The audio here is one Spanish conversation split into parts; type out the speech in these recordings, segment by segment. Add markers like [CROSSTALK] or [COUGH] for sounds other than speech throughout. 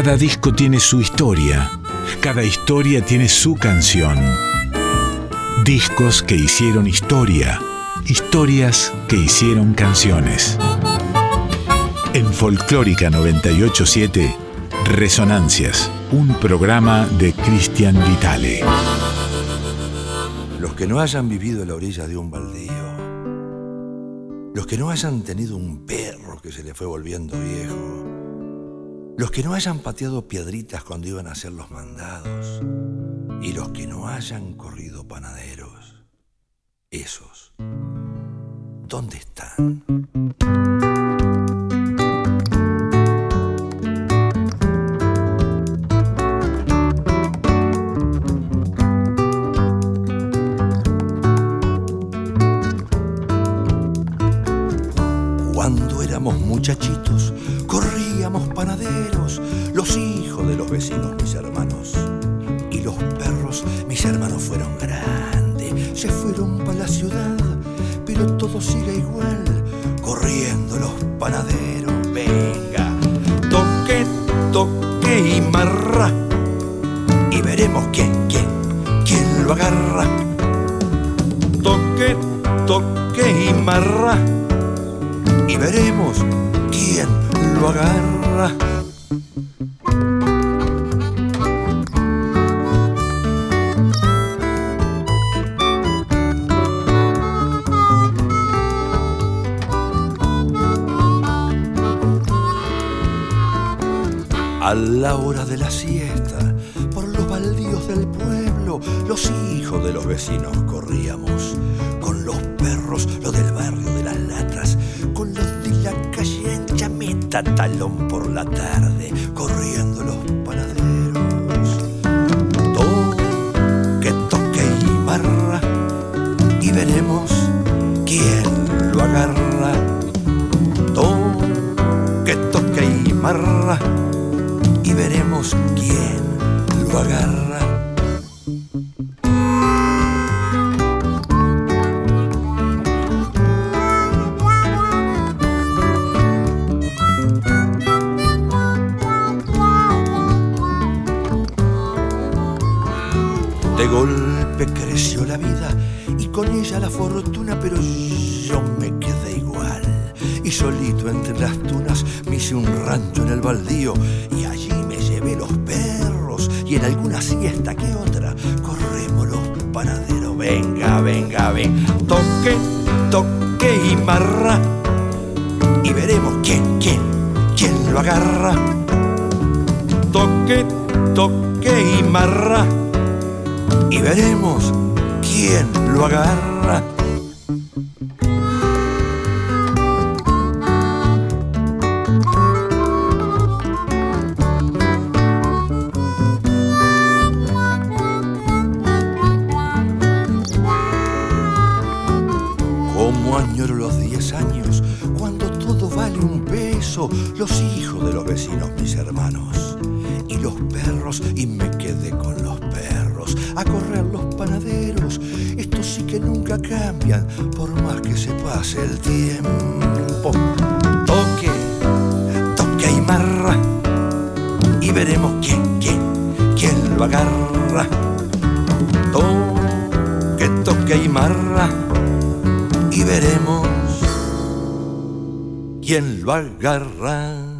Cada disco tiene su historia, cada historia tiene su canción. Discos que hicieron historia, historias que hicieron canciones. En Folclórica 987, Resonancias, un programa de Cristian Vitale. Los que no hayan vivido en la orilla de un baldío, los que no hayan tenido un perro que se le fue volviendo viejo, los que no hayan pateado piedritas cuando iban a hacer los mandados y los que no hayan corrido panaderos, esos, ¿dónde están? Cuando éramos muchachitos, los hijos de los vecinos, mis hermanos. Y los perros, mis hermanos fueron grandes, se fueron para la ciudad, pero todo sigue igual, corriendo los panaderos. Venga, toque, toque y marra, y veremos quién, quién, quién lo agarra. Toque, toque y marra, y veremos quién lo agarra. A la hora de la siesta, por los baldíos del pueblo, los hijos de los vecinos corríamos. Meta talón por la tarde, corriendo los panaderos. Toque, toque y marra, y veremos quién lo agarra. Toque, toque y marra y veremos quién lo agarra. Fortuna, pero yo me quedé igual. Y solito entre las tunas me hice un rancho en el baldío y allí me llevé los perros y en alguna siesta que otra corremos los panaderos. Venga, venga, ven, toque, toque y marra y veremos quién, quién, quién lo agarra. Toque, toque y marra y veremos lo.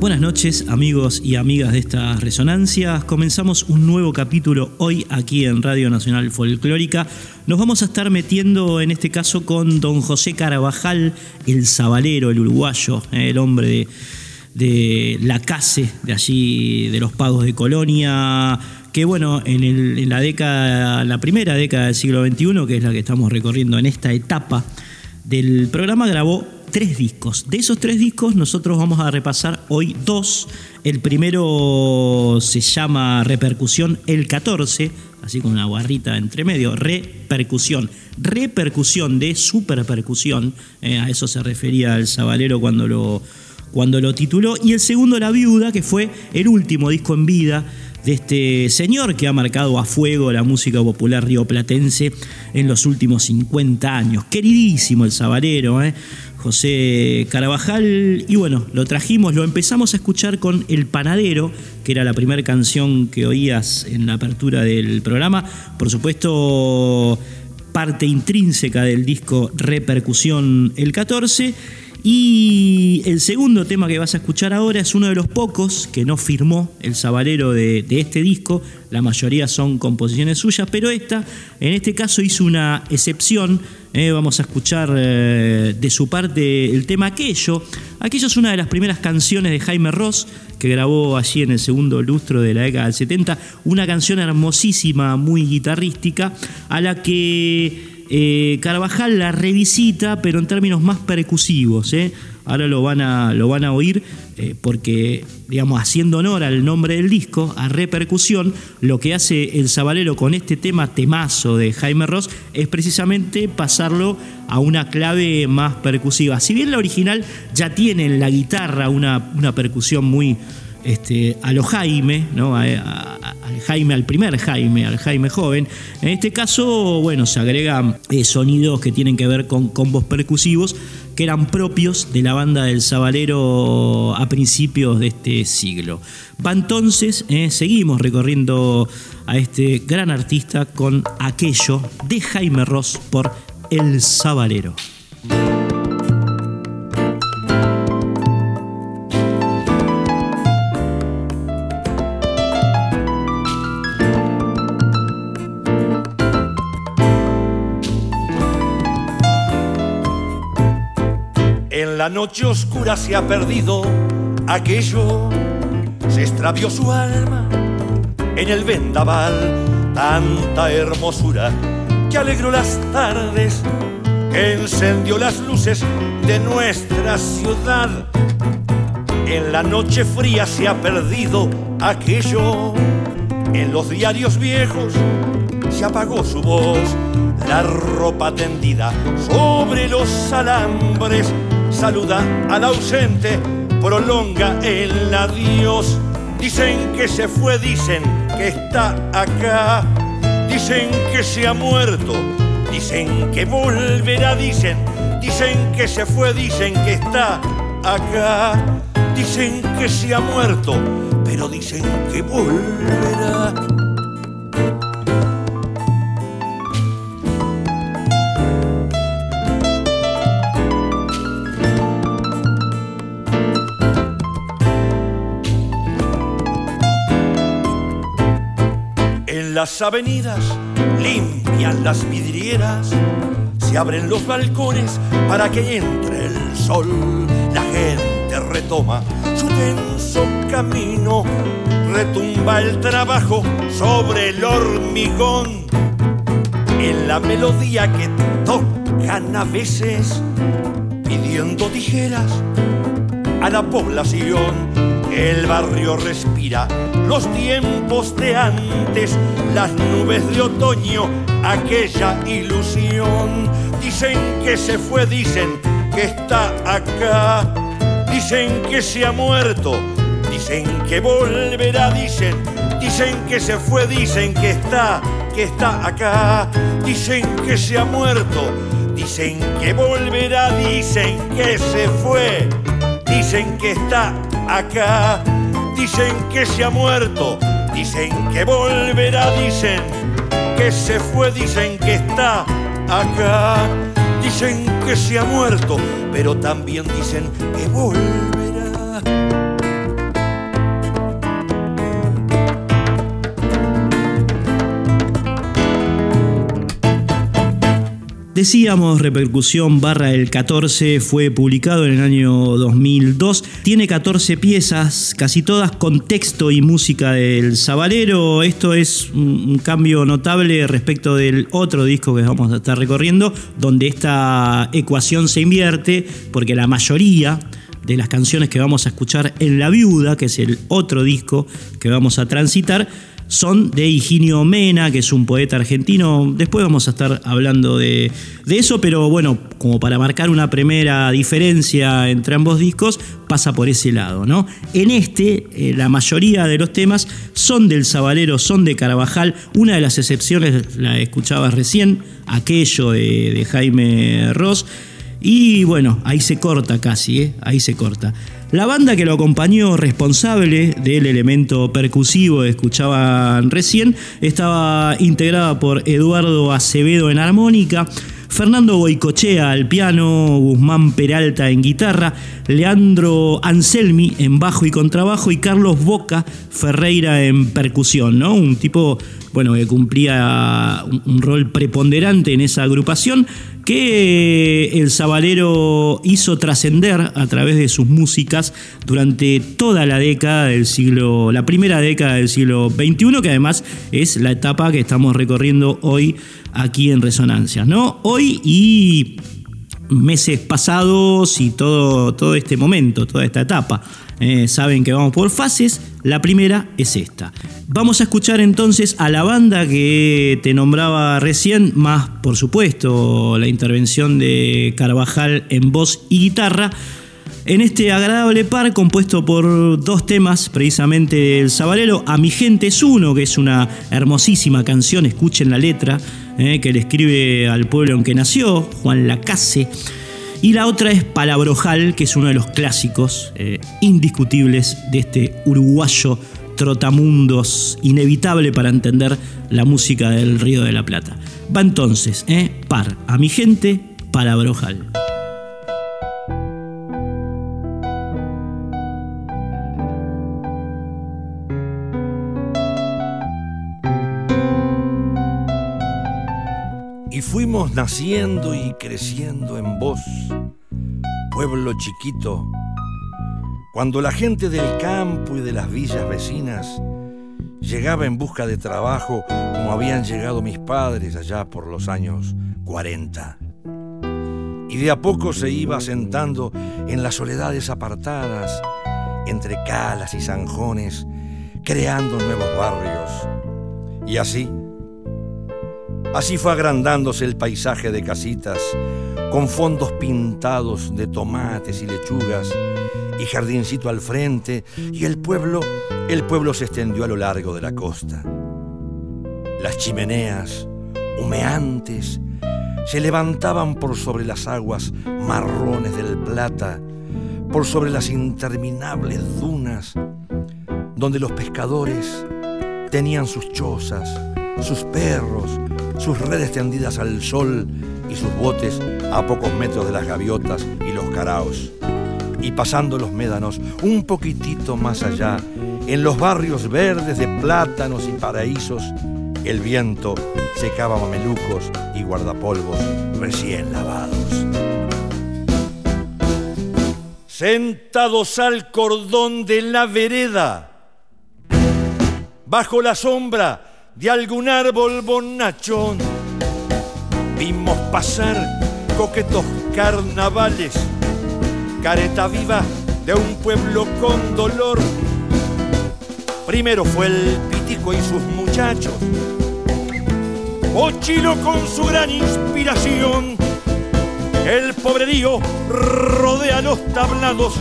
Buenas noches amigos y amigas de estas resonancias. Comenzamos un nuevo capítulo hoy aquí en Radio Nacional Folclórica. Nos vamos a estar metiendo en este caso con don José Carabajal, el sabalero, el uruguayo, el hombre de, de la CASE, de allí, de los pagos de Colonia, que bueno, en, en la década, la primera década del siglo XXI, que es la que estamos recorriendo en esta etapa del programa, grabó tres discos. De esos tres discos nosotros vamos a repasar hoy dos. El primero se llama Repercusión el 14, así con una barrita entre medio, repercusión. Repercusión de superpercusión, eh, a eso se refería el sabalero cuando lo, cuando lo tituló. Y el segundo, La Viuda, que fue el último disco en vida de este señor que ha marcado a fuego la música popular rioplatense en los últimos 50 años. Queridísimo el sabalero, ¿eh? José Carabajal. Y bueno, lo trajimos, lo empezamos a escuchar con El Panadero, que era la primera canción que oías en la apertura del programa. Por supuesto, parte intrínseca del disco Repercusión el 14. Y el segundo tema que vas a escuchar ahora es uno de los pocos que no firmó el sabalero de, este disco. La mayoría son composiciones suyas, pero esta, en este caso, hizo una excepción. Eh, vamos a escuchar eh, de su parte el tema Aquello. Aquello es una de las primeras canciones de Jaime Ross que grabó allí en el segundo lustro de la década del 70. Una canción hermosísima, muy guitarrística, a la que eh, Carvajal la revisita, pero en términos más percusivos. ¿eh? Ahora lo van a, lo van a oír eh, porque, digamos, haciendo honor al nombre del disco, a repercusión, lo que hace el Sabalero con este tema temazo de Jaime Ross es precisamente pasarlo a una clave más percusiva. Si bien la original ya tiene en la guitarra una, una percusión muy este, a lo Jaime, ¿no? al Jaime, al primer Jaime, al Jaime joven. En este caso, bueno, se agregan eh, sonidos que tienen que ver con combos percusivos que eran propios de la banda del Sabalero a principios de este siglo. Va entonces, eh, seguimos recorriendo a este gran artista con aquello de Jaime Ross por El Sabalero. La noche oscura se ha perdido aquello, se extravió su alma en el vendaval, tanta hermosura que alegró las tardes, encendió las luces de nuestra ciudad. En la noche fría se ha perdido aquello, en los diarios viejos se apagó su voz, la ropa tendida sobre los alambres saluda al ausente, prolonga el adiós. Dicen que se fue, dicen que está acá, dicen que se ha muerto, dicen que volverá, dicen, dicen que se fue, dicen que está acá, dicen que se ha muerto, pero dicen que volverá. Las avenidas limpian las vidrieras, se abren los balcones para que entre el sol. La gente retoma su tenso camino, retumba el trabajo sobre el hormigón. En la melodía que tocan a veces, pidiendo tijeras a la población el barrio respira. Los tiempos de antes, las nubes de otoño, aquella ilusión. Dicen que se fue, dicen que está acá, dicen que se ha muerto, dicen que volverá, dicen, dicen que se fue, dicen que está, que está acá, dicen que se ha muerto, dicen que volverá, dicen que se fue, dicen que está acá. Dicen que se ha muerto, dicen que volverá, dicen que se fue, dicen que está acá. Dicen que se ha muerto, pero también dicen que volverá. Decíamos, repercusión barra el 14 fue publicado en el año 2002. Tiene 14 piezas, casi todas con texto y música del Sabalero. Esto es un cambio notable respecto del otro disco que vamos a estar recorriendo, donde esta ecuación se invierte, porque la mayoría de las canciones que vamos a escuchar en La Viuda, que es el otro disco que vamos a transitar, son de Higinio Mena, que es un poeta argentino. Después vamos a estar hablando de, eso, pero bueno, como para marcar una primera diferencia entre ambos discos, pasa por ese lado, ¿no? En este, eh, la mayoría de los temas son del Sabalero, son de Carabajal. Una de las excepciones la escuchabas recién, aquello de, de Jaime Ross. Y bueno, ahí se corta casi, ¿eh? ahí se corta. La banda que lo acompañó responsable del elemento percusivo escuchaban recién estaba integrada por Eduardo Acevedo en armónica, Fernando Boicochea al piano, Guzmán Peralta en guitarra, Leandro Anselmi en bajo y contrabajo y Carlos Boca Ferreira en percusión, ¿no? Un tipo, bueno, que cumplía un rol preponderante en esa agrupación que el Sabalero hizo trascender a través de sus músicas durante toda la década del siglo, la primera década del siglo XXI, que además es la etapa que estamos recorriendo hoy aquí en Resonancias, ¿no? Hoy y meses pasados y todo, todo este momento, toda esta etapa. Eh, saben que vamos por fases. La primera es esta. Vamos a escuchar entonces a la banda que te nombraba recién, más por supuesto la intervención de Carvajal en voz y guitarra. En este agradable par compuesto por dos temas, precisamente el Sabalero, A mi gente es uno, que es una hermosísima canción, escuchen la letra, eh, que le escribe al pueblo en que nació, Juan Lacase. Y la otra es Palabrojal, que es uno de los clásicos eh, indiscutibles de este uruguayo trotamundos, inevitable para entender la música del Río de la Plata. Va entonces, eh, par, a mi gente, Palabrojal. Naciendo y creciendo en vos, pueblo chiquito, cuando la gente del campo y de las villas vecinas llegaba en busca de trabajo como habían llegado mis padres allá por los años 40. Y de a poco se iba asentando en las soledades apartadas, entre calas y zanjones, creando nuevos barrios. Y así, Así fue agrandándose el paisaje de casitas, con fondos pintados de tomates y lechugas, y jardincito al frente, y el pueblo, el pueblo se extendió a lo largo de la costa. Las chimeneas, humeantes, se levantaban por sobre las aguas marrones del Plata, por sobre las interminables dunas, donde los pescadores tenían sus chozas, sus perros, sus redes tendidas al sol y sus botes a pocos metros de las gaviotas y los caraos. Y pasando los médanos un poquitito más allá, en los barrios verdes de plátanos y paraísos, el viento secaba mamelucos y guardapolvos recién lavados. Sentados al cordón de la vereda, bajo la sombra de algún árbol bonachón. Vimos pasar coquetos carnavales, careta viva de un pueblo con dolor. Primero fue el pitico y sus muchachos, Ochilo con su gran inspiración. El pobrerío rodea los tablados,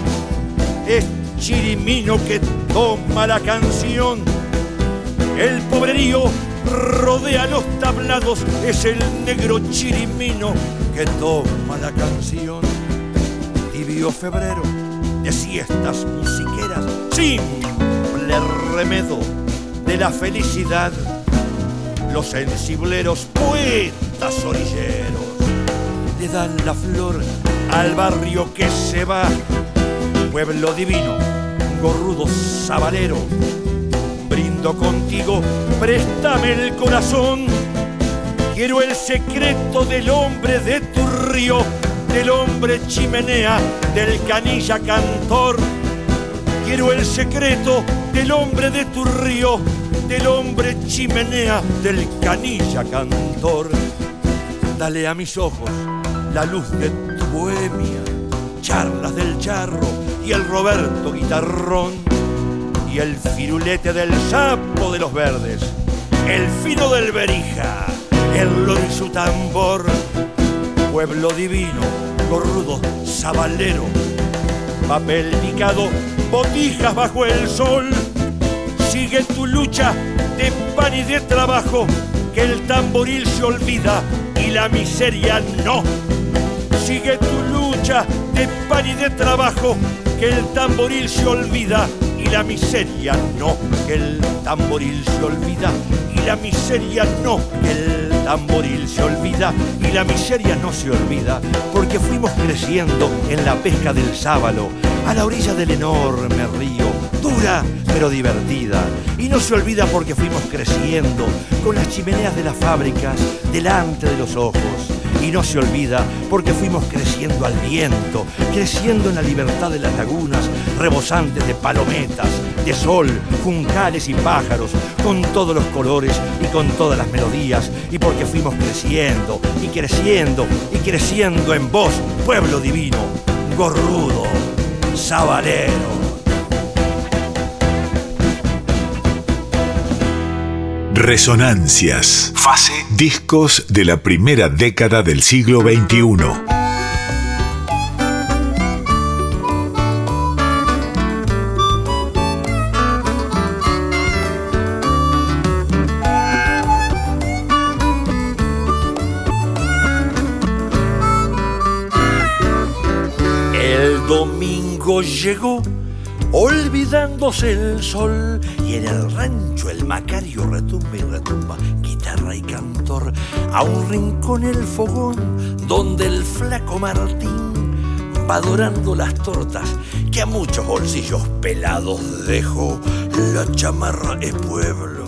es chirimino que toma la canción el pobrerío rodea los tablados, es el negro chirimino que toma la canción. Tibio febrero de siestas musiqueras, simple remedo de la felicidad. Los sensibleros poetas orilleros le dan la flor al barrio que se va. Pueblo divino, gorrudo sabalero contigo, préstame el corazón. Quiero el secreto del hombre de tu río, del hombre chimenea, del canilla cantor. Quiero el secreto del hombre de tu río, del hombre chimenea, del canilla cantor. Dale a mis ojos la luz de tu bohemia, charlas del charro y el Roberto guitarrón y el firulete del sapo de los verdes, el fino del berija, el lo de su tambor, pueblo divino, gorrudo, sabalero, papel picado, botijas bajo el sol, sigue tu lucha de pan y de trabajo, que el tamboril se olvida y la miseria no. Sigue tu lucha de pan y de trabajo, que el tamboril se olvida y la miseria no, que el tamboril se olvida y la miseria no, que el tamboril se olvida y la miseria no se olvida, porque fuimos creciendo en la pesca del sábalo, a la orilla del enorme río, dura pero divertida, y no se olvida porque fuimos creciendo con las chimeneas de las fábricas delante de los ojos y no se olvida porque fuimos creciendo al viento, creciendo en la libertad de las lagunas, rebosantes de palometas, de sol, juncales y pájaros, con todos los colores y con todas las melodías, y porque fuimos creciendo y creciendo y creciendo en vos, pueblo divino, gorrudo, sabalero. Resonancias. Fase. Discos de la primera década del siglo XXI. El domingo llegó olvidándose el sol en el rancho el macario retumba y retumba, guitarra y cantor, a un rincón el fogón donde el flaco Martín va adorando las tortas que a muchos bolsillos pelados dejó. La chamarra es pueblo,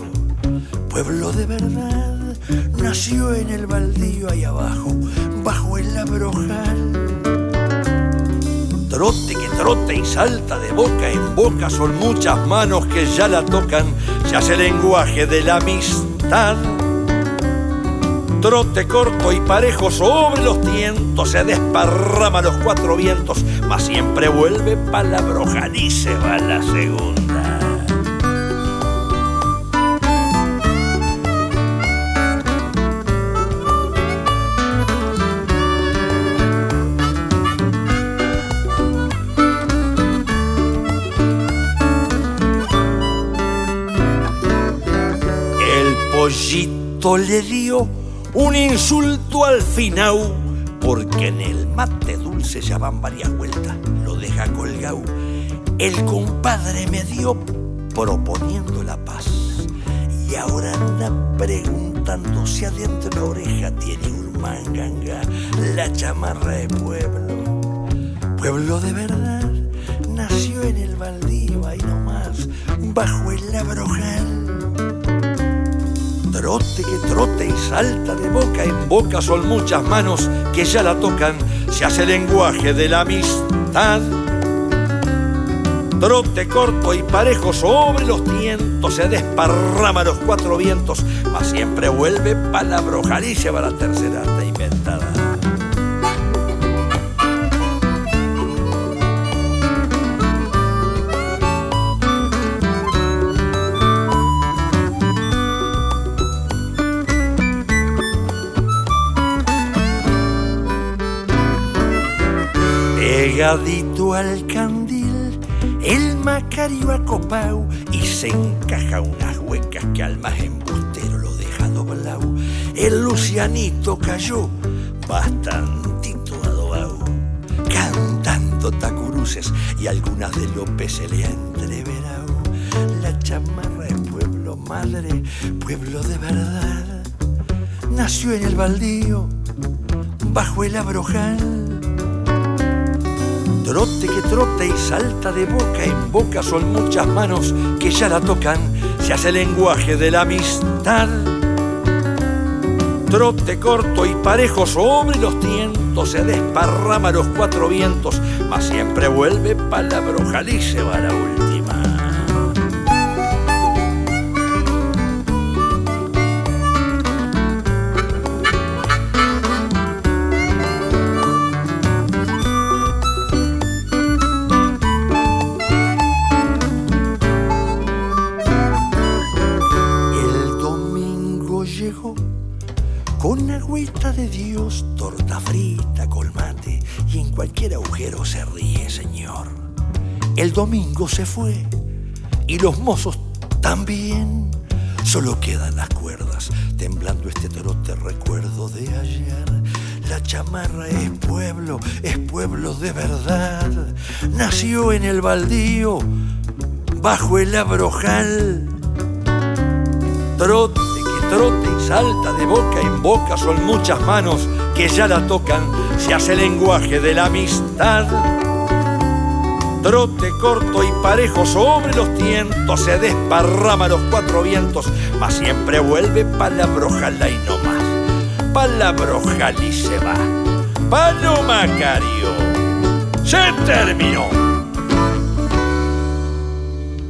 pueblo de verdad, nació en el baldío ahí abajo, bajo el abrojal trote que trote y salta de boca en boca, son muchas manos que ya la tocan, se hace lenguaje de la amistad. Trote corto y parejo sobre los tientos, se desparrama los cuatro vientos, mas siempre vuelve palabroja y se va la segunda. Le dio un insulto al final, porque en el mate dulce ya van varias vueltas, lo deja colgado. El compadre me dio proponiendo la paz y ahora anda preguntando si adentro la oreja tiene un manganga, la chamarra de pueblo. Pueblo de verdad, nació en el baldío ahí nomás, bajo el abrojal trote que trote y salta de boca en boca son muchas manos que ya la tocan, se hace lenguaje de la amistad. Trote corto y parejo sobre los tientos, se desparrama los cuatro vientos, mas siempre vuelve palabra y se va la tercera hasta inventada. Al candil, el macario acopao y se encaja unas huecas que al más embustero lo deja doblado. El lucianito cayó bastantito adobao, cantando tacuruces y algunas de López se le ha entreverado. La chamarra es pueblo madre, pueblo de verdad. Nació en el baldío, bajo el abrojal Trote que trote y salta de boca en boca son muchas manos que ya la tocan, se hace lenguaje de la amistad. Trote corto y parejo sobre los tientos, se desparrama los cuatro vientos, mas siempre vuelve va la última. Domingo se fue y los mozos también. Solo quedan las cuerdas, temblando este trote recuerdo de ayer. La chamarra es pueblo, es pueblo de verdad. Nació en el baldío, bajo el abrojal. Trote que trote y salta de boca en boca, son muchas manos que ya la tocan, se hace lenguaje de la amistad. Trote corto y parejo sobre los tientos, se desparrama los cuatro vientos, mas siempre vuelve palabrojala y no más. Palabrojal y se va. Paloma Macario. Se terminó.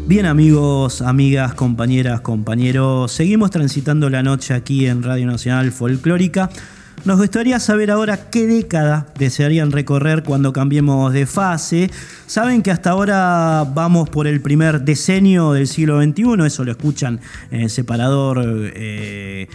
Bien amigos, amigas, compañeras, compañeros, seguimos transitando la noche aquí en Radio Nacional Folclórica. Nos gustaría saber ahora qué década desearían recorrer cuando cambiemos de fase. Saben que hasta ahora vamos por el primer decenio del siglo XXI, eso lo escuchan en el separador eh,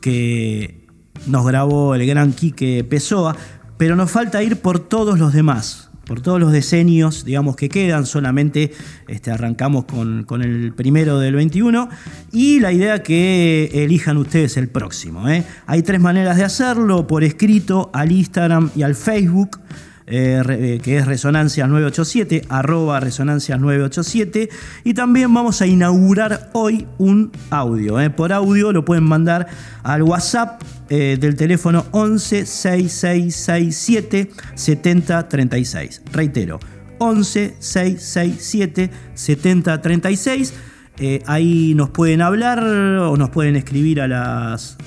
que nos grabó el gran Quique Pessoa, pero nos falta ir por todos los demás por todos los decenios, digamos, que quedan, solamente este, arrancamos con, con, el primero del 21 y la idea que elijan ustedes el próximo. ¿eh? Hay tres maneras de hacerlo, por escrito, al Instagram y al Facebook. Eh, eh, que es Resonancias 987, arroba Resonancias 987. Y también vamos a inaugurar hoy un audio. Eh. Por audio lo pueden mandar al WhatsApp del teléfono 11 6667 7036. Reitero, 11 667 7036. ahí nos pueden hablar o nos pueden escribir a las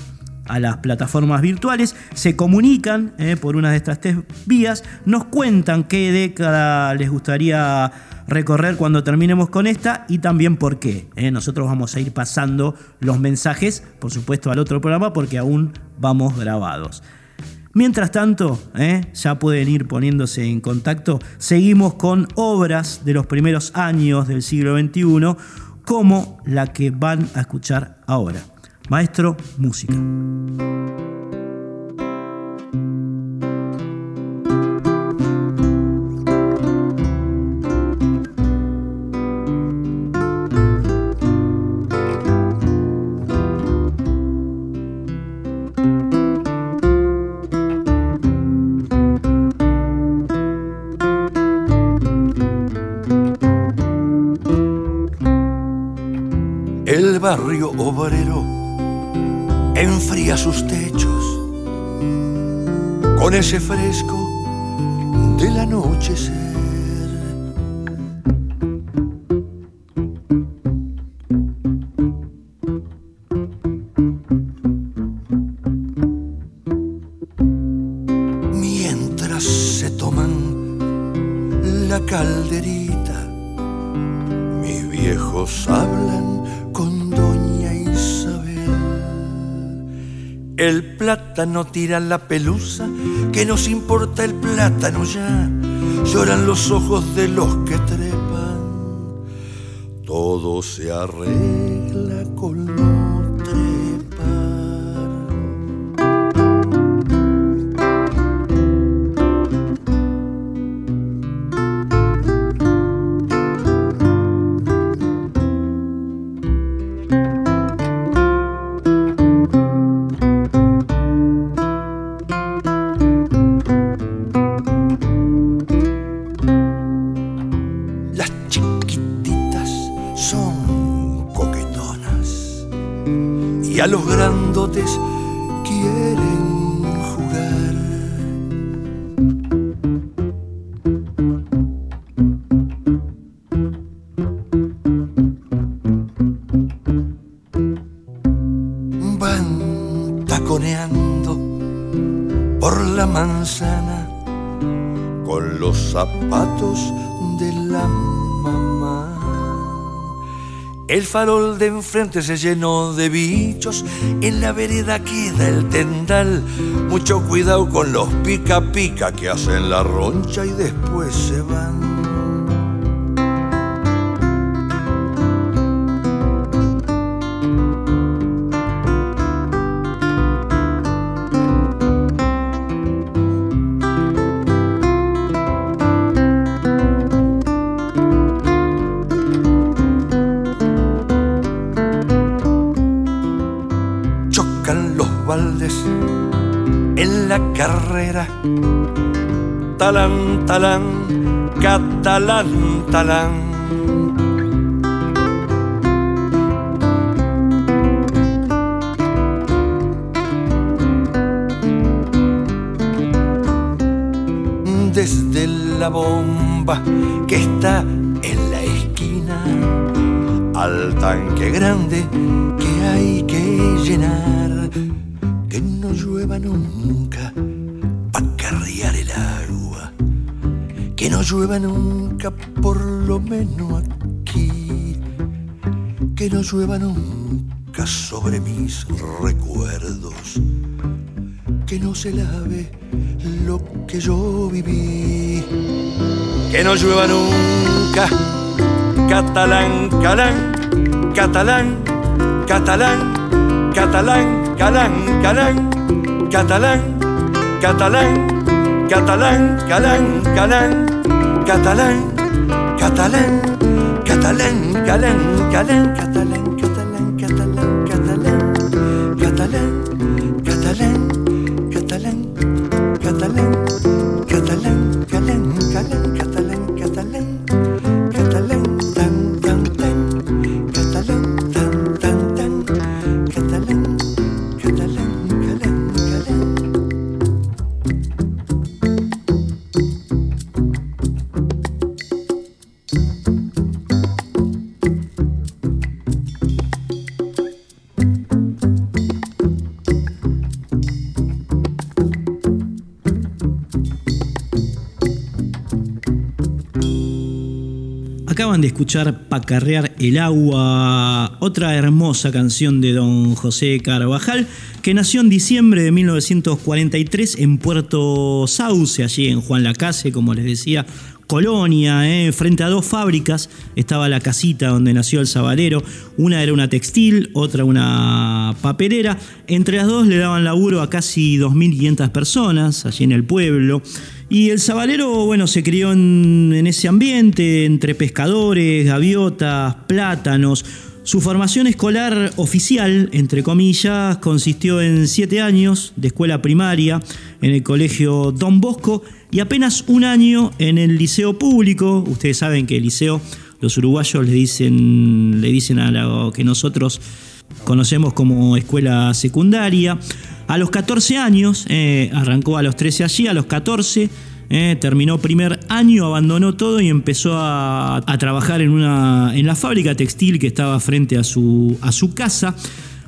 a las plataformas virtuales, se comunican eh, por una de estas tres vías, nos cuentan qué década les gustaría recorrer cuando terminemos con esta y también por qué. Eh. Nosotros vamos a ir pasando los mensajes, por supuesto, al otro programa porque aún vamos grabados. Mientras tanto, eh, ya pueden ir poniéndose en contacto, seguimos con obras de los primeros años del siglo XXI, como la que van a escuchar ahora. Maestro, música. Plátano tira la pelusa, que nos importa el plátano ya. Lloran los ojos de los que trepan. Todo se arregla con farol de enfrente se llenó de bichos, en la vereda queda el tendal. Mucho cuidado con los pica pica que hacen la roncha y después se van. Talán, talán, catalán, talán. Desde la bomba que está en la esquina al tanque grande llueva nunca por lo menos aquí, que no llueva nunca sobre mis recuerdos, que no se lave lo que yo viví, que no llueva nunca. Catalán, calán, catalán, catalán, catalán, calán, calán, catalán, catalán, catalán, calán, calán, catalán, catalán, catalán, calán, calán, catalán. De escuchar Pacarrear el agua, otra hermosa canción de don José Carvajal, que nació en diciembre de 1943 en Puerto Sauce, allí en Juan Lacase, como les decía, Colonia, eh, frente a dos fábricas, estaba la casita donde nació el sabalero, una era una textil, otra una papelera, entre las dos le daban laburo a casi 2.500 personas allí en el pueblo. Y el sabalero, bueno, se crió en, ese ambiente, entre pescadores, gaviotas, plátanos. Su formación escolar oficial, entre comillas, consistió en siete años de escuela primaria en el colegio Don Bosco y apenas un año en el liceo público. Ustedes saben que el liceo, los uruguayos le dicen, le dicen a lo que nosotros conocemos como escuela secundaria. A los 14 años, eh, arrancó a los 13 allí, a los 14 eh, terminó primer año, abandonó todo y empezó a, trabajar en, una, en la fábrica textil que estaba frente a su, a su casa.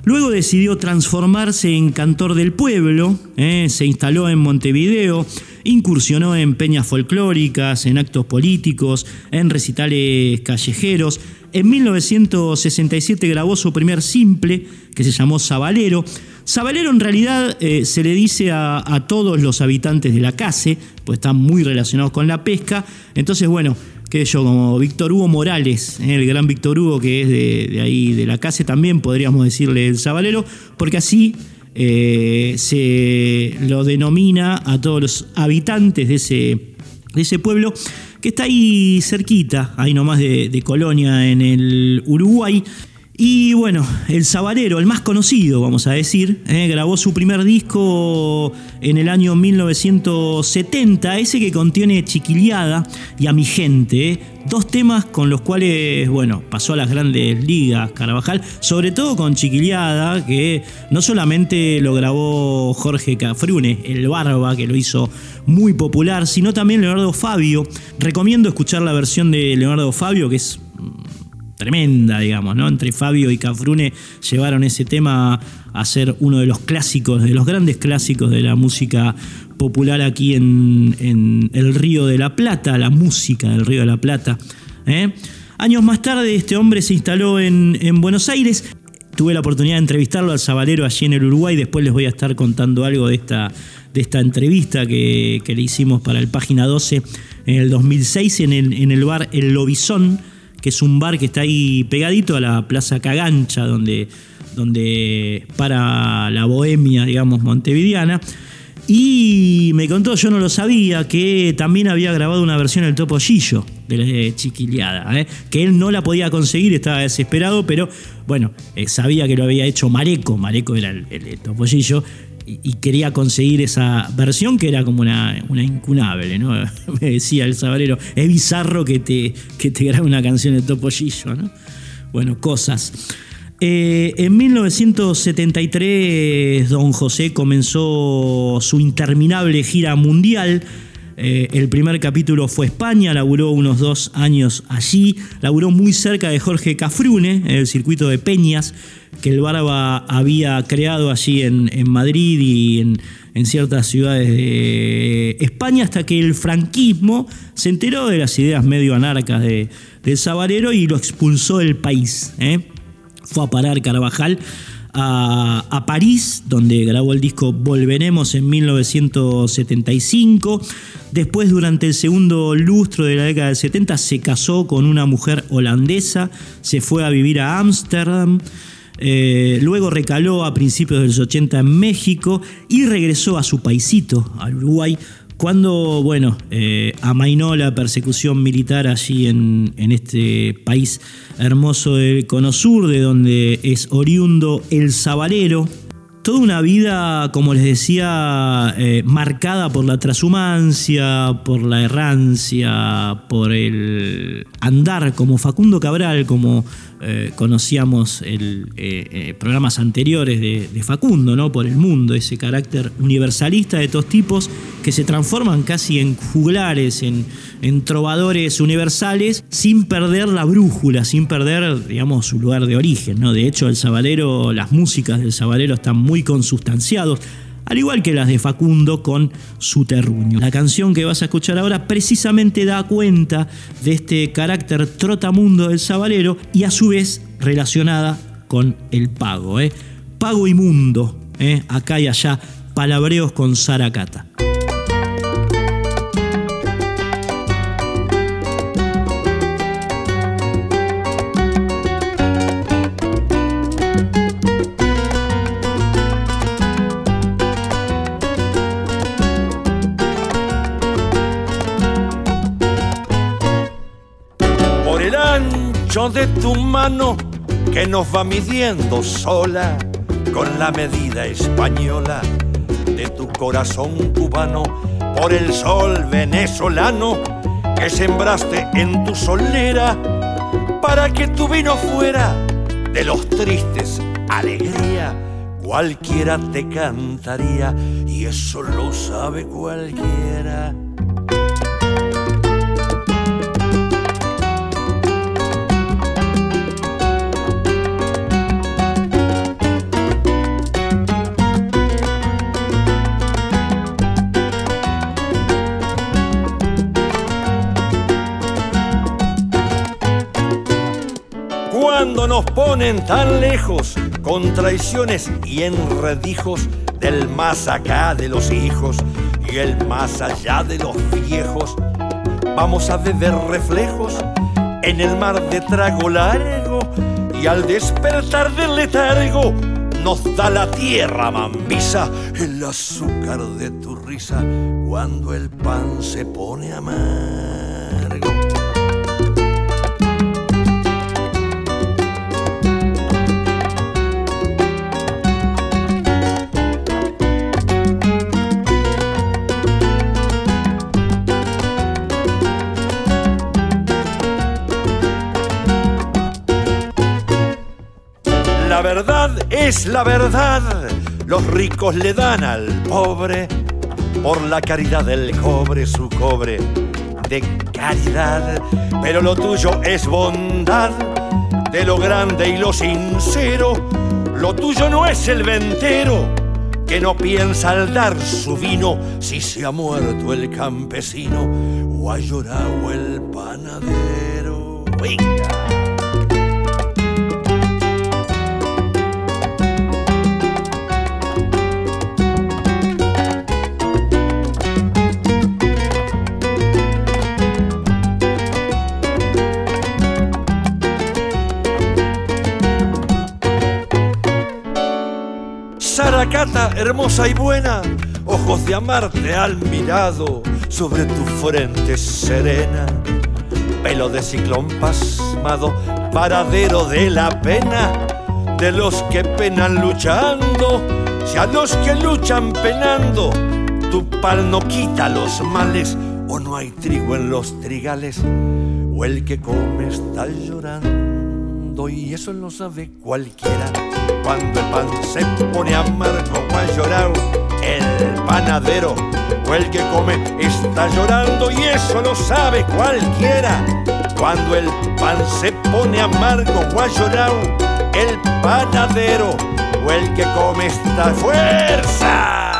Luego decidió transformarse en cantor del pueblo, eh, se instaló en Montevideo, incursionó en peñas folclóricas, en actos políticos, en recitales callejeros. En 1967 grabó su primer simple, que se llamó Sabalero, Sabalero en realidad eh, se le dice a, todos los habitantes de la CASE, pues están muy relacionados con la pesca. Entonces, bueno, que yo, como Víctor Hugo Morales, eh, el gran Víctor Hugo que es de, ahí, de la CASE, también podríamos decirle el Sabalero, porque así eh, se lo denomina a todos los habitantes de ese, de ese pueblo que está ahí cerquita, ahí nomás de Colonia en el Uruguay. Y bueno, el Sabalero, el más conocido, vamos a decir, eh, grabó su primer disco en el año 1970, ese que contiene Chiquiliada y A mi gente, eh. dos temas con los cuales, bueno, pasó a las grandes ligas Carvajal, sobre todo con Chiquiliada, que no solamente lo grabó Jorge Cafrune, el Barba, que lo hizo muy popular, sino también Leonardo Fabio. Recomiendo escuchar la versión de Leonardo Fabio, que es tremenda, digamos, ¿no? Entre Fabio y Cafrune llevaron ese tema a ser uno de los clásicos, de los grandes clásicos de la música popular aquí en, el Río de la Plata, la música del Río de la Plata. ¿eh? Años más tarde este hombre se instaló en, Buenos Aires. Tuve la oportunidad de entrevistarlo al Sabalero allí en el Uruguay. Después les voy a estar contando algo de esta, de esta entrevista que, le hicimos para el Página 12 en el 2006 en el, en el bar El Lobizón que es un bar que está ahí pegadito a la Plaza Cagancha, donde, donde para la bohemia, digamos, montevideana. Y me contó, yo no lo sabía, que también había grabado una versión del Topollillo de Chiquileada, ¿eh? que él no la podía conseguir, estaba desesperado, pero bueno, eh, sabía que lo había hecho Mareco, Mareco era el, Topollillo, y, quería conseguir esa versión que era como una, una incunable, ¿no? [LAUGHS] Me decía el sabalero, es bizarro que te, que te grabe una canción de Topollillo, ¿no? Bueno, cosas. Eh, en 1973, don José comenzó su interminable gira mundial. Eh, el primer capítulo fue España, laburó unos dos años allí, laburó muy cerca de Jorge Cafrune, en el circuito de Peñas, que el Barba había creado allí en, Madrid y en, ciertas ciudades de España, hasta que el franquismo se enteró de las ideas medio anarcas de, del Sabalero y lo expulsó del país. ¿eh? Fue a parar Carvajal a, París, donde grabó el disco Volveremos en 1975. Después, durante el segundo lustro de la década del 70, se casó con una mujer holandesa, se fue a vivir a Ámsterdam. Eh, luego recaló a principios de los 80 en México y regresó a su paisito, al Uruguay, cuando, bueno, eh, amainó la persecución militar allí en, este país hermoso del Cono Sur, de donde es oriundo el Sabalero, toda una vida, como les decía, eh, marcada por la transhumancia, por la errancia, por el andar como Facundo Cabral, como eh, conocíamos en eh, programas anteriores de, Facundo, ¿no? por el mundo, ese carácter universalista de estos tipos que se transforman casi en juglares, en, en trovadores universales, sin perder la brújula, sin perder, digamos, su lugar de origen. ¿no? De hecho, el sabalero, las músicas del sabalero están muy consustanciados, al igual que las de Facundo con su terruño. La canción que vas a escuchar ahora precisamente da cuenta de este carácter trotamundo del sabalero y a su vez relacionada con el pago. ¿eh? Pago y mundo, ¿eh? acá y allá, palabreos con Saracata. Que nos va midiendo sola con la medida española de tu corazón cubano por el sol venezolano que sembraste en tu solera para que tu vino fuera de los tristes alegría. Cualquiera te cantaría y eso lo sabe cualquiera. Nos ponen tan lejos con traiciones y enredijos del más acá de los hijos y el más allá de los viejos. Vamos a beber reflejos en el mar de trago largo y al despertar del letargo nos da la tierra mambisa el azúcar de tu risa cuando el pan se pone amargo. Es la verdad. Los ricos le dan al pobre por la caridad del cobre su cobre de caridad. Pero lo tuyo es bondad de lo grande y lo sincero. Lo tuyo no es el ventero que no piensa al dar su vino si se ha muerto el campesino o ha llorado el panadero. Hermosa y buena, ojos de amarte al mirado sobre tu frente serena, pelo de ciclón pasmado, paradero de la pena, de los que penan luchando Si a los que luchan penando. Tu pal no quita los males, o no hay trigo en los trigales, o el que come está llorando, y eso lo sabe cualquiera. Cuando el pan se pone amargo, a llorar el panadero, o el que come está llorando, y eso lo sabe cualquiera. Cuando el pan se pone amargo, a llorar el panadero, o el que come esta fuerza.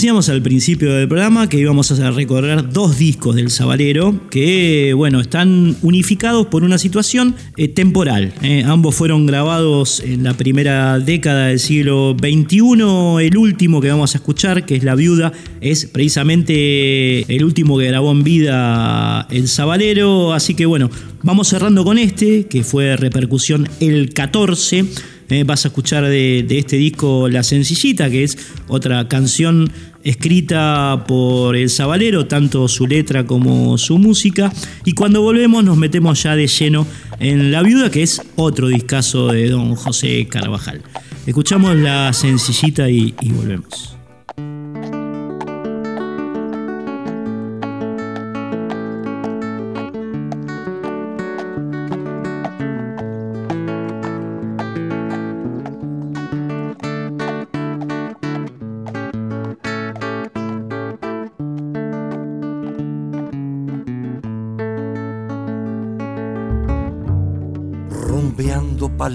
Decíamos al principio del programa que íbamos a recorrer dos discos del Sabalero que, bueno, están unificados por una situación eh, temporal. Eh. ambos fueron grabados en la primera década del siglo XXI. El último que vamos a escuchar, que es La Viuda, es precisamente el último que grabó en vida el Sabalero. Así que, bueno, vamos cerrando con este, que fue repercusión el 14 eh, vas a escuchar de, este disco La Sencillita, que es otra canción escrita por el Zabalero, tanto su letra como su música. Y cuando volvemos nos metemos ya de lleno en La Viuda, que es otro discazo de don José Carvajal. Escuchamos La Sencillita y volvemos.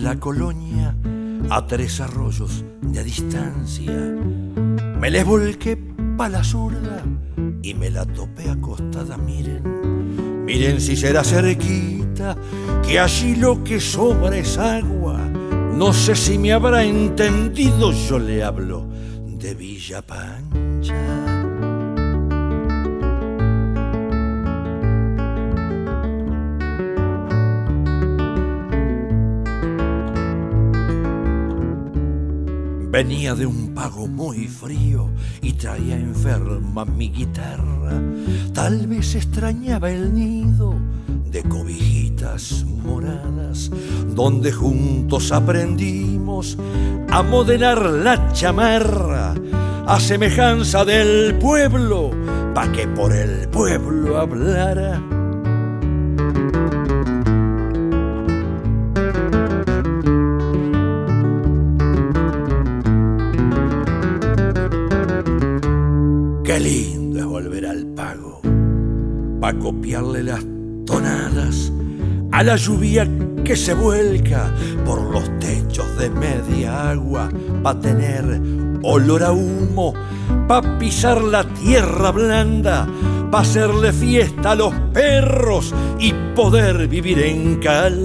La colonia a tres arroyos de distancia. Me les volqué pa' la zurda y me la topé acostada, miren. Miren si será cerquita, que allí lo que sobra es agua. No sé si me habrá entendido, yo le hablo de Villa Pancha. Venía de un pago muy frío y traía enferma mi guitarra. Tal vez extrañaba el nido de cobijitas moradas, donde juntos aprendimos a modelar la chamarra a semejanza del pueblo, pa' que por el pueblo hablara a la lluvia que se vuelca por los techos de media agua, pa' tener olor a humo, pa' pisar la tierra blanda, pa' hacerle fiesta a los perros y poder vivir en calma.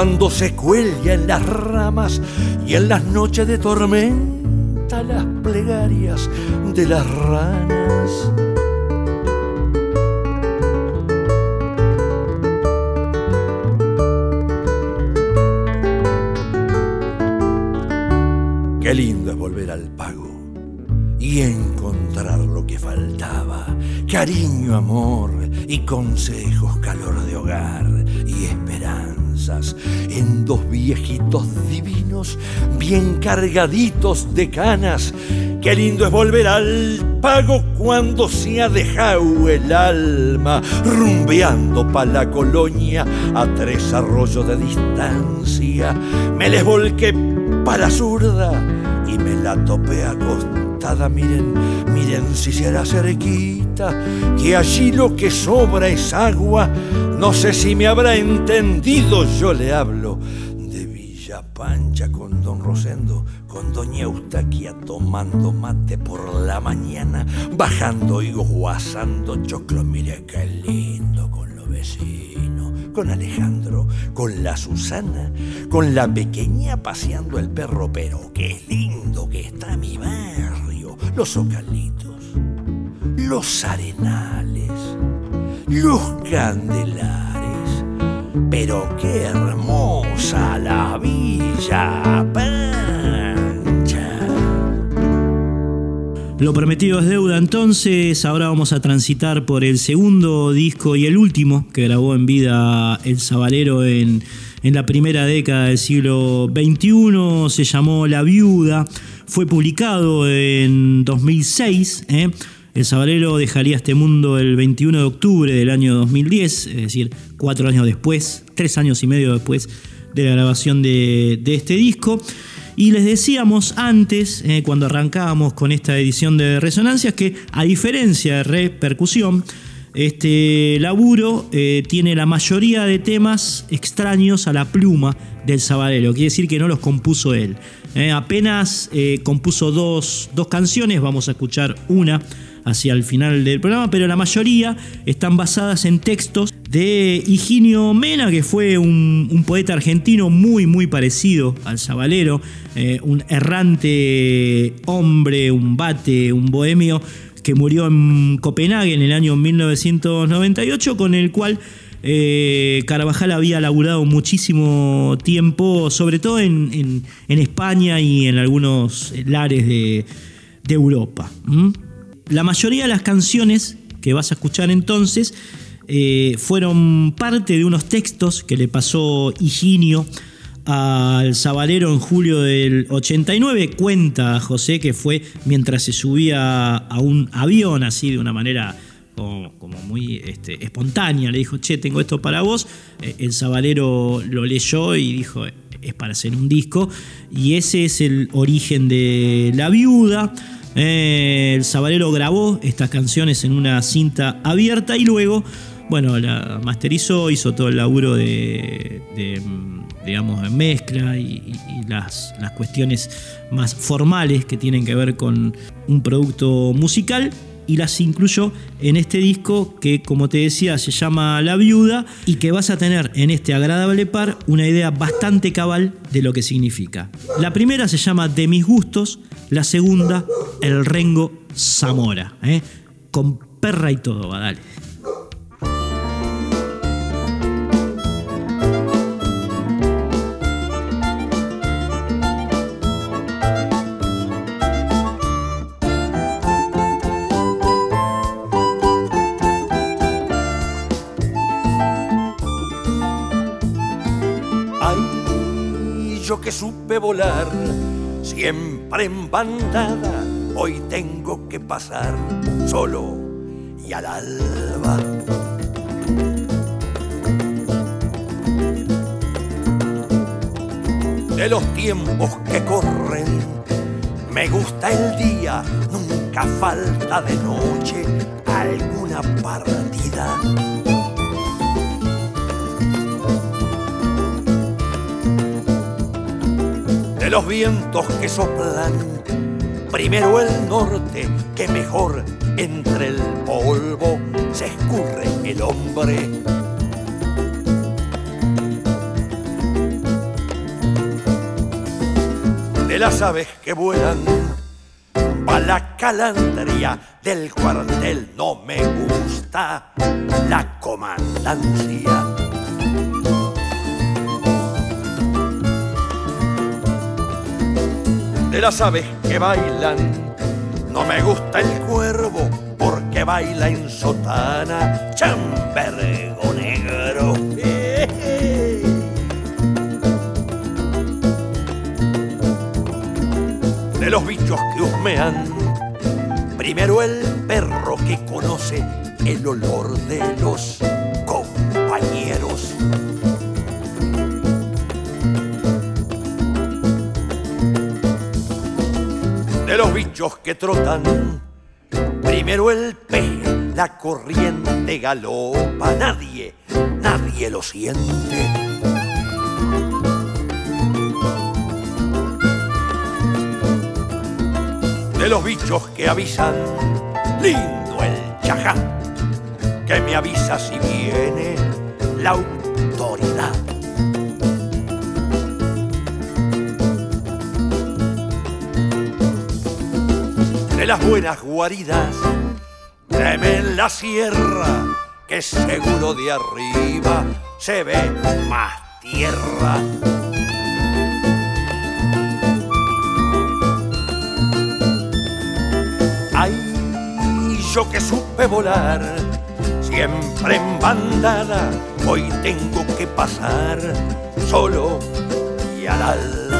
Cuando se cuelga en las ramas y en las noches de tormenta las plegarias de las ranas. Qué lindo es volver al pago y encontrar lo que faltaba. Cariño, amor y consejos, calor de hogar y en dos viejitos divinos, bien cargaditos de canas. Qué lindo es volver al pago cuando se ha dejado el alma, rumbeando pa' la colonia a tres arroyos de distancia. Me les volqué para la zurda y me la topé Miren, miren si será cerquita, que allí lo que sobra es agua. No sé si me habrá entendido, yo le hablo de Villa Pancha con don Rosendo, con doña Eustaquia tomando mate por la mañana, bajando y guasando choclo. Mire qué lindo con los vecinos, con Alejandro, con la Susana, con la pequeña paseando el perro, pero qué lindo que está mi barrio, los zocalitos, los arenales, los candelares, pero qué hermosa la Villa Pancha. Lo prometido es deuda entonces, ahora vamos a transitar por el segundo disco y el último que grabó en vida el Sabalero en, en la primera década del siglo XXI, se llamó La Viuda, fue publicado en 2006. ¿eh? El Sabalero dejaría este mundo el 21 de octubre del año 2010, es decir, cuatro años después, tres años y medio después de la grabación de, este disco. Y les decíamos antes, eh, cuando arrancábamos con esta edición de Resonancias, que a diferencia de Repercusión, este laburo eh, tiene la mayoría de temas extraños a la pluma del Sabalero, quiere decir que no los compuso él. Eh, apenas eh, compuso dos, dos canciones, vamos a escuchar una hacia el final del programa, pero la mayoría están basadas en textos de Higinio Mena, que fue un, poeta argentino muy, muy parecido al Sabalero, un errante hombre, un bate, un bohemio, que murió en Copenhague en el año 1998, con el cual eh, Carvajal había laburado muchísimo tiempo, sobre todo en, en- España y en algunos lares de, de Europa. La mayoría de las canciones que vas a escuchar entonces eh, fueron parte de unos textos que le pasó Higinio al Sabalero en julio del 89. Cuenta José que fue mientras se subía a un avión así de una manera como, muy este, espontánea. Le dijo, che, tengo esto para vos. Eh, El Sabalero lo leyó y dijo, es para hacer un disco. Y ese es el origen de La Viuda. Eh, el Sabalero grabó estas canciones en una cinta abierta y luego, bueno, la masterizó, hizo todo el laburo de, de, mm, digamos, de mezcla y, las, las cuestiones más formales que tienen que ver con un producto musical y las incluyó en este disco que, como te decía, se llama La Viuda y que vas a tener en este agradable par una idea bastante cabal de lo que significa. La primera se llama De mis gustos, la segunda, El Rengo Zamora. ¿eh? Con perra y todo, va, dale. Volar, siempre en bandada, hoy tengo que pasar solo y al alba. De los tiempos que corren, me gusta el día, nunca falta de noche alguna partida. Los vientos que soplan. Primero el norte, que mejor entre el polvo se escurre el hombre. De las aves que vuelan, pa' la calandria del cuartel no me gusta la comandancia. De las aves que bailan No me gusta el cuervo porque baila en sotana, chambergo negro. De los bichos que husmean, primero el perro que conoce el olor de los Bichos que trotan, primero el pez, la corriente galopa, nadie, nadie lo siente. De los bichos que avisan, lindo el chajá, que me avisa si viene la autoridad. De las buenas guaridas, teme la sierra, que seguro de arriba se ve más tierra. Ay, yo que supe volar, siempre en bandada, hoy tengo que pasar solo y al alba.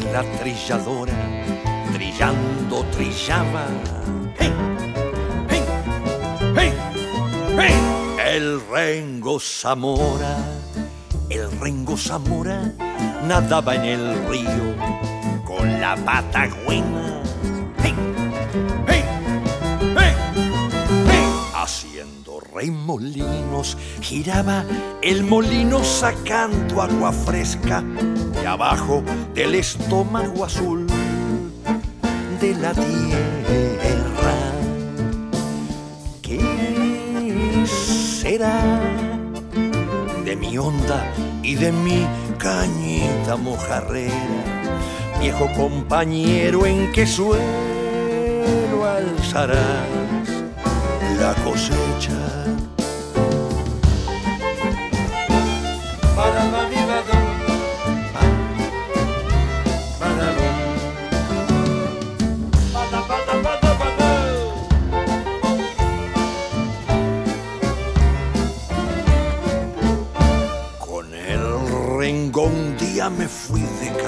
De la trilladora, trillando trillaba. El Rengo Zamora, el Rengo Zamora nadaba en el río con la patagüena. ¡Hey! Haciendo remolinos, giraba el molino sacando agua fresca abajo del estómago azul de la tierra. ¿Qué será de mi onda y de mi cañita mojarrera? Viejo compañero, ¿en qué suelo alzarás la cosecha?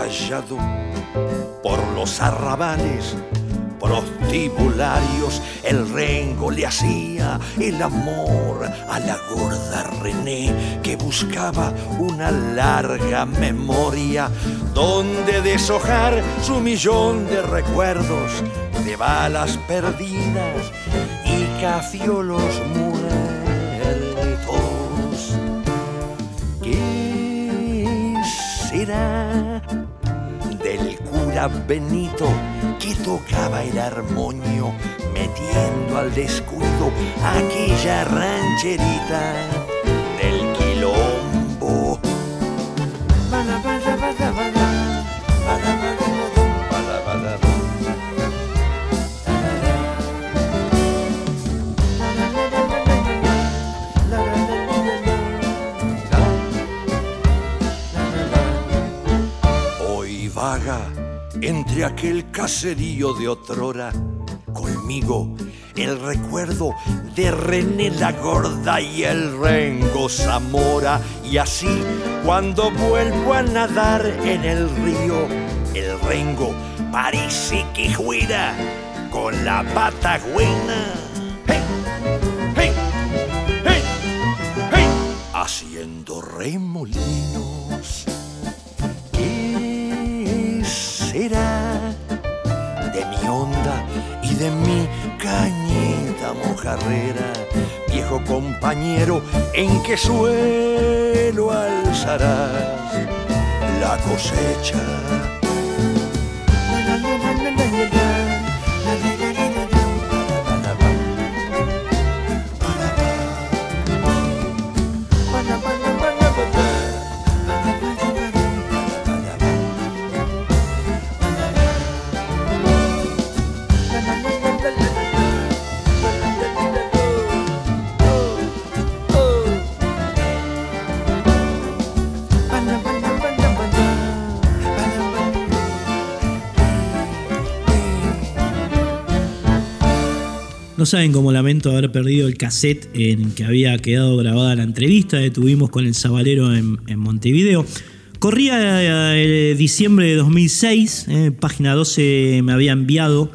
Callado por los arrabales prostibularios. El rengo le hacía el amor a la gorda René que buscaba una larga memoria donde deshojar su millón de recuerdos de balas perdidas y cafiolos muertos. ¿Qué será Benito que tocaba el armonio metiendo al descuido aquella rancherita aquel caserío de otrora, conmigo el recuerdo de René la Gorda y el Rengo Zamora. Y así, cuando vuelvo a nadar en el río, el Rengo parece que juira con la pata mojarrera? Viejo compañero, ¿en qué suelo alzarás la cosecha? Saben cómo lamento haber perdido el cassette en que había quedado grabada la entrevista que tuvimos con el Zabalero en, Montevideo. Corría eh, diciembre de 2006, eh, página 12 me había enviado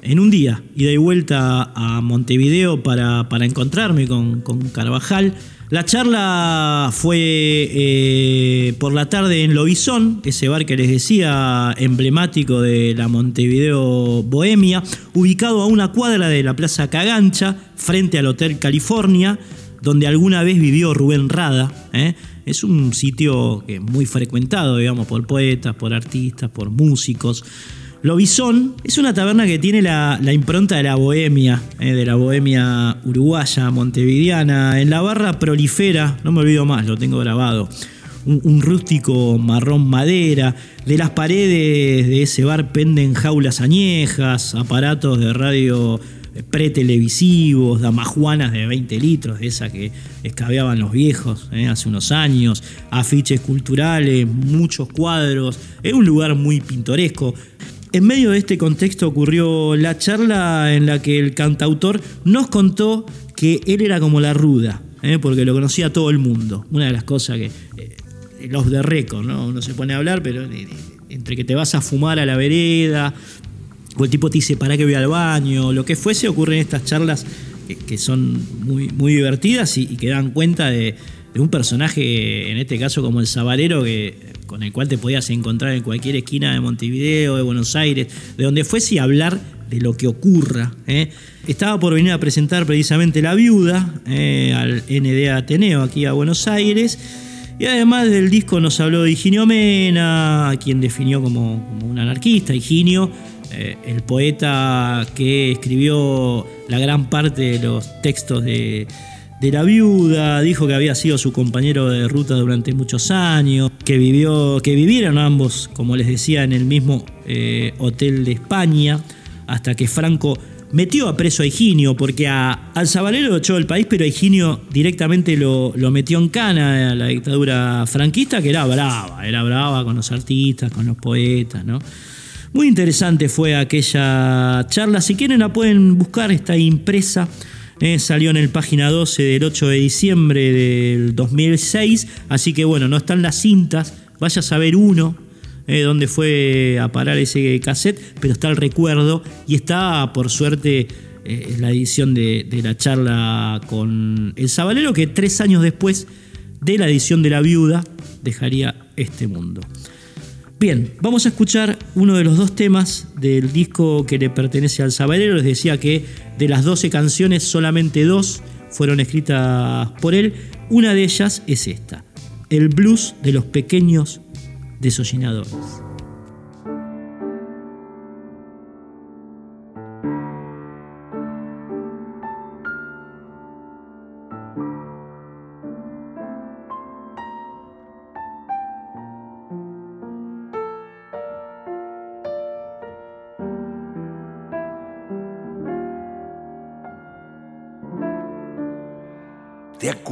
en un día ida y vuelta a Montevideo para, para encontrarme con, con Carvajal la charla fue eh, por la tarde en Lobizón, ese bar que les decía emblemático de la Montevideo Bohemia, ubicado a una cuadra de la Plaza Cagancha, frente al Hotel California, donde alguna vez vivió Rubén Rada. ¿eh? Es un sitio muy frecuentado, digamos, por poetas, por artistas, por músicos. Lobizón es una taberna que tiene la, impronta de la bohemia, eh, de la bohemia uruguaya, montevideana. En la barra prolifera, no me olvido más, lo tengo grabado, un, rústico marrón madera. De las paredes de ese bar penden jaulas añejas, aparatos de radio eh, pretelevisivos, damajuanas de 20 litros, de esa que escabeaban los viejos eh, hace unos años, afiches culturales, muchos cuadros. Es un lugar muy pintoresco. En medio de este contexto ocurrió la charla en la que el cantautor nos contó que él era como la ruda, ¿eh? porque lo conocía todo el mundo. Una de las cosas que eh, los de récord, ¿no? Uno se pone a hablar, pero eh, entre que te vas a fumar a la vereda, o el tipo te dice, ¿para que voy al baño? Lo que fuese, ocurren estas charlas que, son muy, muy divertidas y, que dan cuenta de, de, un personaje, en este caso como el Sabalero, que con el cual te podías encontrar en cualquier esquina de Montevideo, de Buenos Aires, de donde fuese y hablar de lo que ocurra. ¿eh? Estaba por venir a presentar precisamente La Viuda ¿eh? al ND Ateneo aquí a Buenos Aires. Y además del disco nos habló de Higinio Mena, a quien definió como, un anarquista. Higinio, eh, el poeta que escribió la gran parte de los textos de, de la viuda, dijo que había sido su compañero de ruta durante muchos años, que, vivió, que vivieron ambos, como les decía, en el mismo eh, hotel de España, hasta que Franco metió a preso a Higinio, porque a, al Zabalero lo echó del país, pero a Higinio directamente lo, metió en cana a la dictadura franquista, que era brava, era brava con los artistas, con los poetas, ¿no? Muy interesante fue aquella charla, si quieren la pueden buscar, está impresa eh, salió en el página 12 del 8 de diciembre del 2006. Así que bueno, no están las cintas. Vaya a saber uno eh, dónde fue a parar ese cassette, pero está el recuerdo y está, por suerte, eh, la edición de, de, la charla con el Sabalero, que tres años después de la edición de La Viuda dejaría este mundo. Bien, vamos a escuchar uno de los dos temas del disco que le pertenece al Sabalero. Les decía que de las 12 canciones, solamente dos fueron escritas por él. Una de ellas es esta, el blues de los pequeños desollinadores.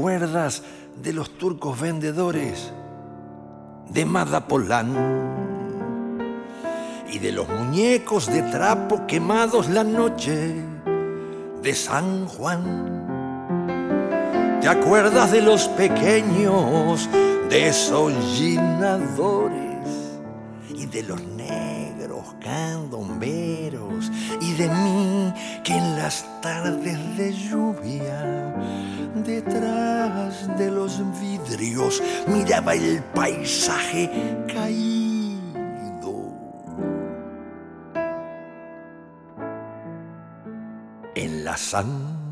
Acuerdas de los turcos vendedores de Madapolán? Y de los muñecos de trapo quemados la noche de San Juan. ¿Te acuerdas de los pequeños desollinadores y de los y de mí que en las tardes de lluvia detrás de los vidrios miraba el paisaje caído. En la sangre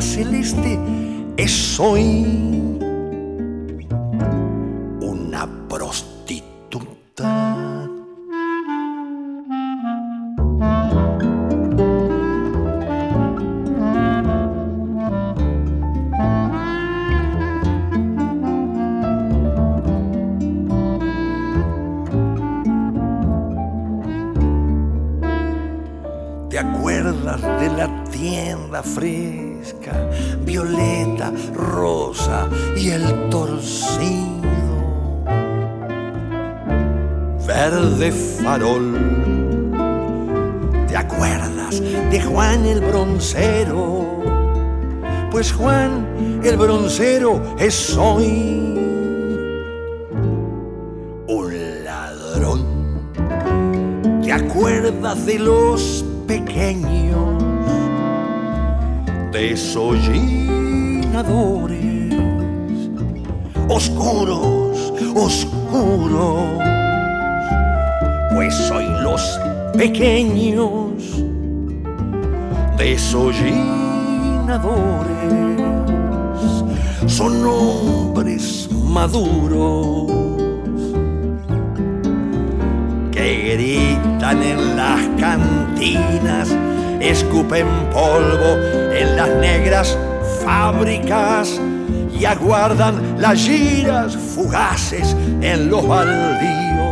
Celeste es hoy Broncero es hoy un ladrón. ¿Te acuerdas de los pequeños desollinadores? Oscuros, oscuros pues soy los pequeños desollinadores. Son hombres maduros que gritan en las cantinas, escupen polvo en las negras fábricas y aguardan las giras fugaces en los baldíos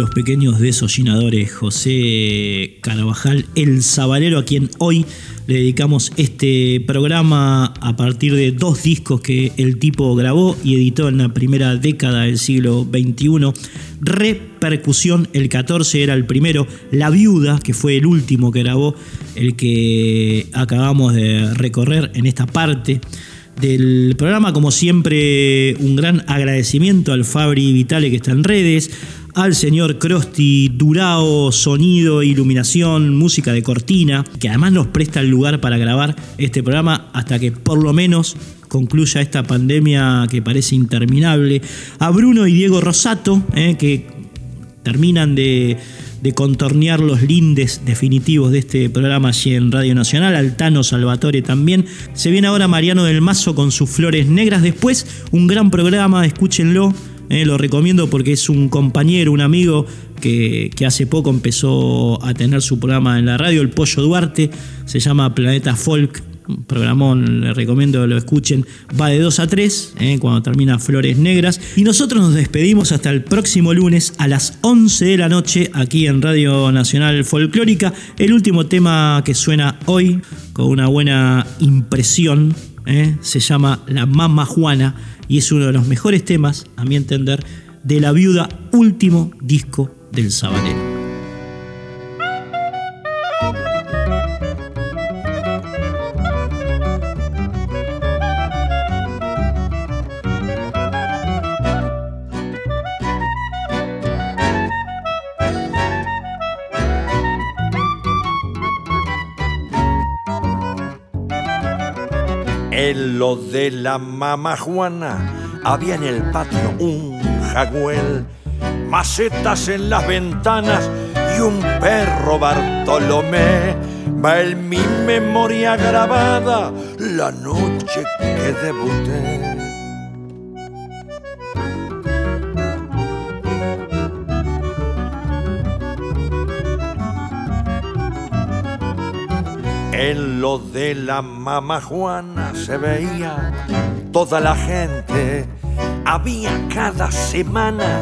los pequeños desollinadores José Carabajal, el sabalero a quien hoy le dedicamos este programa a partir de dos discos que el tipo grabó y editó en la primera década del siglo XXI. Repercusión, el 14 era el primero, La Viuda, que fue el último que grabó, el que acabamos de recorrer en esta parte del programa. Como siempre, un gran agradecimiento al Fabri Vitale que está en redes, al señor Crosti Durao, sonido, iluminación, música de cortina, que además nos presta el lugar para grabar este programa hasta que por lo menos concluya esta pandemia que parece interminable. A Bruno y Diego Rosato, eh, que terminan de, de, contornear los lindes definitivos de este programa allí en Radio Nacional. Al Tano Salvatore también. Se viene ahora Mariano del Mazo con sus flores negras. Después, un gran programa, escúchenlo eh, lo recomiendo porque es un compañero, un amigo que, hace poco empezó a tener su programa en la radio, El Pollo Duarte, se llama Planeta Folk, programón, les recomiendo que lo escuchen, va de 2 a 3, eh, cuando termina Flores Negras. Y nosotros nos despedimos hasta el próximo lunes a las 11 de la noche aquí en Radio Nacional Folclórica. El último tema que suena hoy con una buena impresión eh, se llama La Mama Juana y es uno de los mejores temas, a mi entender, de La Viuda, último disco del Sabanero. La mamá Juana había en el patio un jagüel, macetas en las ventanas y un perro Bartolomé. Va en mi memoria grabada la noche que debuté. En lo de la mamá Juana se veía toda la gente. Había cada semana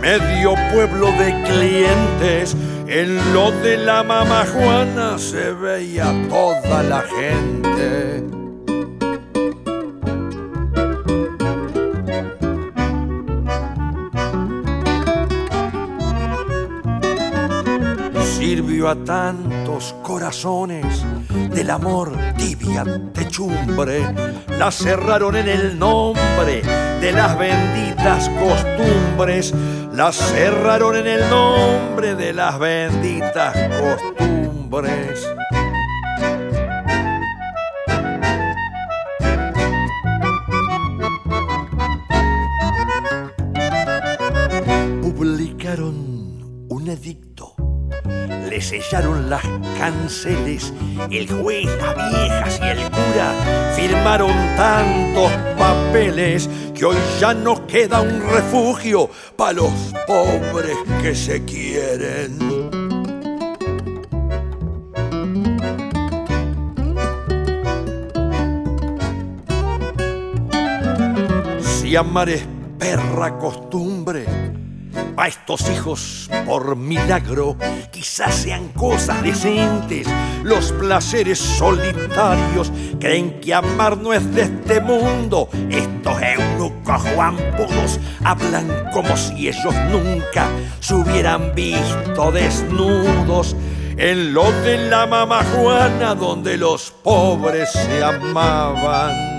medio pueblo de clientes. En lo de la mamá Juana se veía toda la gente. A tantos corazones del amor tibia techumbre, la cerraron en el nombre de las benditas costumbres, la cerraron en el nombre de las benditas costumbres. Sellaron las canceles, el juez, las viejas y el cura firmaron tantos papeles que hoy ya no queda un refugio para los pobres que se quieren. Si amar es perra costumbre, a estos hijos, por milagro, quizás sean cosas decentes. Los placeres solitarios creen que amar no es de este mundo. Estos eunucos juampudos hablan como si ellos nunca se hubieran visto desnudos. En lo de la mamá Juana, donde los pobres se amaban.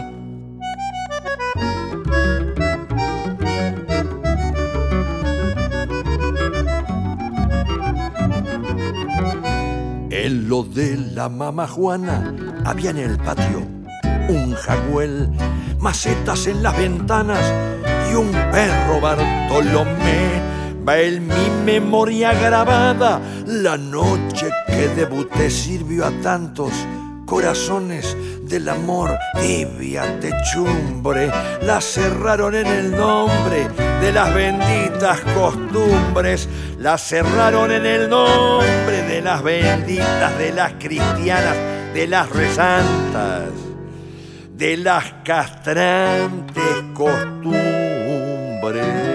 En lo de la mamá Juana había en el patio un jagüel, macetas en las ventanas y un perro Bartolomé. Va en mi memoria grabada la noche que debuté sirvió a tantos corazones del amor, tibia techumbre, la cerraron en el nombre de las benditas costumbres, la cerraron en el nombre de las benditas, de las cristianas, de las rezantas, de las castrantes costumbres.